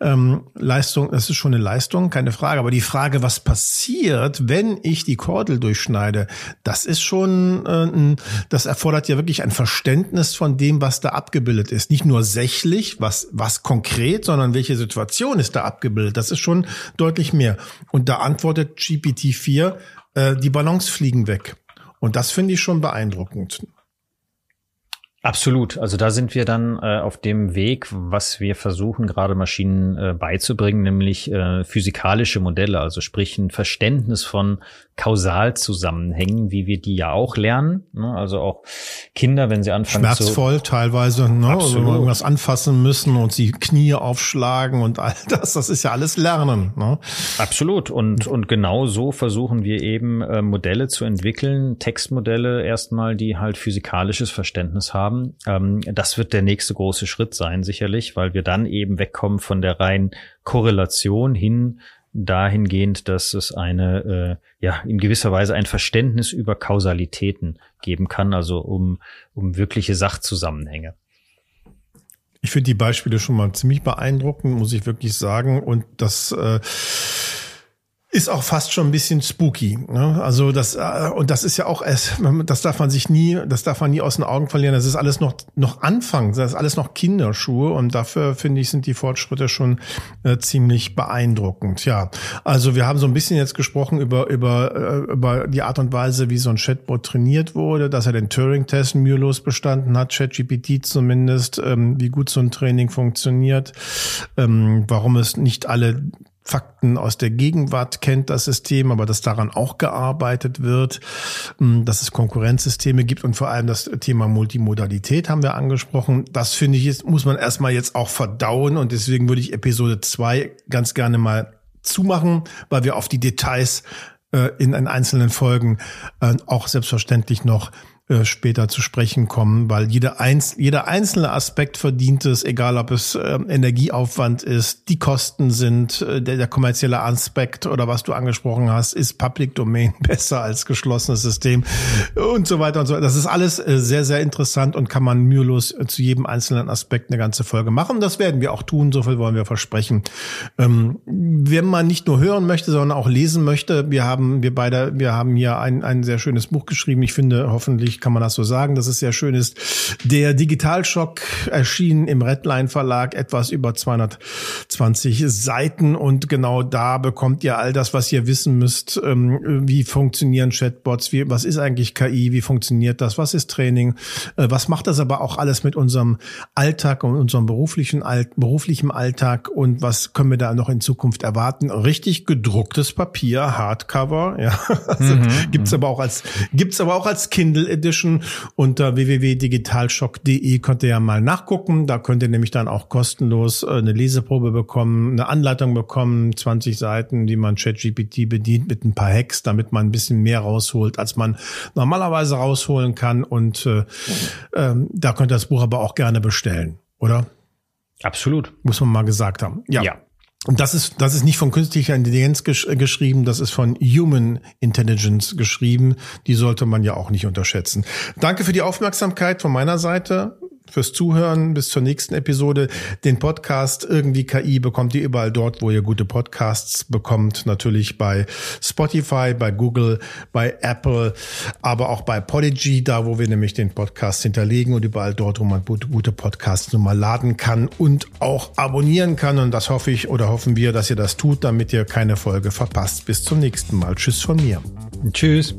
Ähm, Leistung, das ist schon eine Leistung, keine Frage. Aber die Frage, was passiert, wenn ich die Kordel durchschneide, das ist schon, äh, das erfordert ja wirklich ein Verständnis von dem, was da abgebildet ist. Nicht nur sächlich, was, was konkret, sondern welche Situation ist da abgebildet. Das ist schon deutlich mehr. Und da antwortet GPT-4, äh, die Ballons fliegen weg. Und das finde ich schon beeindruckend. Absolut. Also da sind wir dann äh, auf dem Weg, was wir versuchen gerade Maschinen äh, beizubringen, nämlich äh, physikalische Modelle, also sprich ein Verständnis von Kausalzusammenhängen, wie wir die ja auch lernen. Ne? Also auch Kinder, wenn sie anfangen Schmerzvoll zu, teilweise, ne? Also irgendwas anfassen müssen und sie Knie aufschlagen und all das, das ist ja alles Lernen. Ne? Absolut. Und, und genau so versuchen wir eben äh, Modelle zu entwickeln, Textmodelle erstmal, die halt physikalisches Verständnis haben haben. Ähm, das wird der nächste große Schritt sein, sicherlich, weil wir dann eben wegkommen von der reinen Korrelation hin dahingehend, dass es eine, äh, ja, in gewisser Weise ein Verständnis über Kausalitäten geben kann, also um, um wirkliche Sachzusammenhänge. Ich finde die Beispiele schon mal ziemlich beeindruckend, muss ich wirklich sagen. Und das äh, ist auch fast schon ein bisschen spooky. Ne? Also das äh, und das ist ja auch es, das darf man sich nie, das darf man nie aus den Augen verlieren. Das ist alles noch noch Anfang, das ist alles noch Kinderschuhe und dafür finde ich sind die Fortschritte schon äh, ziemlich beeindruckend. Ja, also wir haben so ein bisschen jetzt gesprochen über über äh, über die Art und Weise, wie so ein Chatbot trainiert wurde, dass er den Turing-Test mühelos bestanden hat, ChatGPT zumindest, ähm, wie gut so ein Training funktioniert, ähm, warum es nicht alle Fakten aus der Gegenwart kennt das System, aber dass daran auch gearbeitet wird, hm, dass es Konkurrenzsysteme gibt und vor allem das Thema Multimodalität haben wir angesprochen. Das finde ich, jetzt muss man erstmal jetzt auch verdauen und deswegen würde ich Episode zwei ganz gerne mal zumachen, weil wir auf die Details äh, in einzelnen Folgen äh, auch selbstverständlich noch äh, später zu sprechen kommen, weil jeder, einz jeder einzelne Aspekt verdient es, egal ob es äh, Energieaufwand ist, die Kosten sind, äh, der, der kommerzielle Aspekt oder was du angesprochen hast, ist Public Domain besser als geschlossenes System und so weiter und so weiter. Das ist alles äh, sehr, sehr interessant und kann man mühelos äh, zu jedem einzelnen Aspekt eine ganze Folge machen. Das werden wir auch tun, so viel wollen wir versprechen. Ähm, wenn man nicht nur hören möchte, sondern auch lesen möchte, wir haben, wir beide, wir haben hier ein, ein sehr schönes Buch geschrieben. Ich finde hoffentlich kann man das so sagen, dass es sehr schön ist. Der Digitalschock erschien im Redline Verlag etwas über 220 Seiten und genau da bekommt ihr all das, was ihr wissen müsst. Ähm, wie funktionieren Chatbots? Wie, was ist eigentlich KI? Wie funktioniert das? Was ist Training? Äh, was macht das aber auch alles mit unserem Alltag und unserem beruflichen, Alt, beruflichen Alltag? Und was können wir da noch in Zukunft erwarten? Richtig gedrucktes Papier, Hardcover, ja. Also mhm, gibt's mhm. aber auch als, gibt's aber auch als Kindle Edition unter www.digitalschock.de könnt ihr ja mal nachgucken. Da könnt ihr nämlich dann auch kostenlos äh, eine Leseprobe bekommen, eine Anleitung bekommen, 20 Seiten, die man ChatGPT bedient mit ein paar Hacks, damit man ein bisschen mehr rausholt, als man normalerweise rausholen kann. Und äh, äh, da könnt ihr das Buch aber auch gerne bestellen, oder? Absolut. Muss man mal gesagt haben. Ja. ja. Und das ist, das ist nicht von künstlicher Intelligenz gesch äh, geschrieben, das ist von Human Intelligence geschrieben. Die sollte man ja auch nicht unterschätzen. Danke für die Aufmerksamkeit von meiner Seite fürs Zuhören. Bis zur nächsten Episode. Den Podcast irgendwie KI bekommt ihr überall dort, wo ihr gute Podcasts bekommt. Natürlich bei Spotify, bei Google, bei Apple, aber auch bei Podigy, da wo wir nämlich den Podcast hinterlegen und überall dort, wo man gute Podcasts nun mal laden kann und auch abonnieren kann. Und das hoffe ich oder hoffen wir, dass ihr das tut, damit ihr keine Folge verpasst. Bis zum nächsten Mal. Tschüss von mir. Tschüss.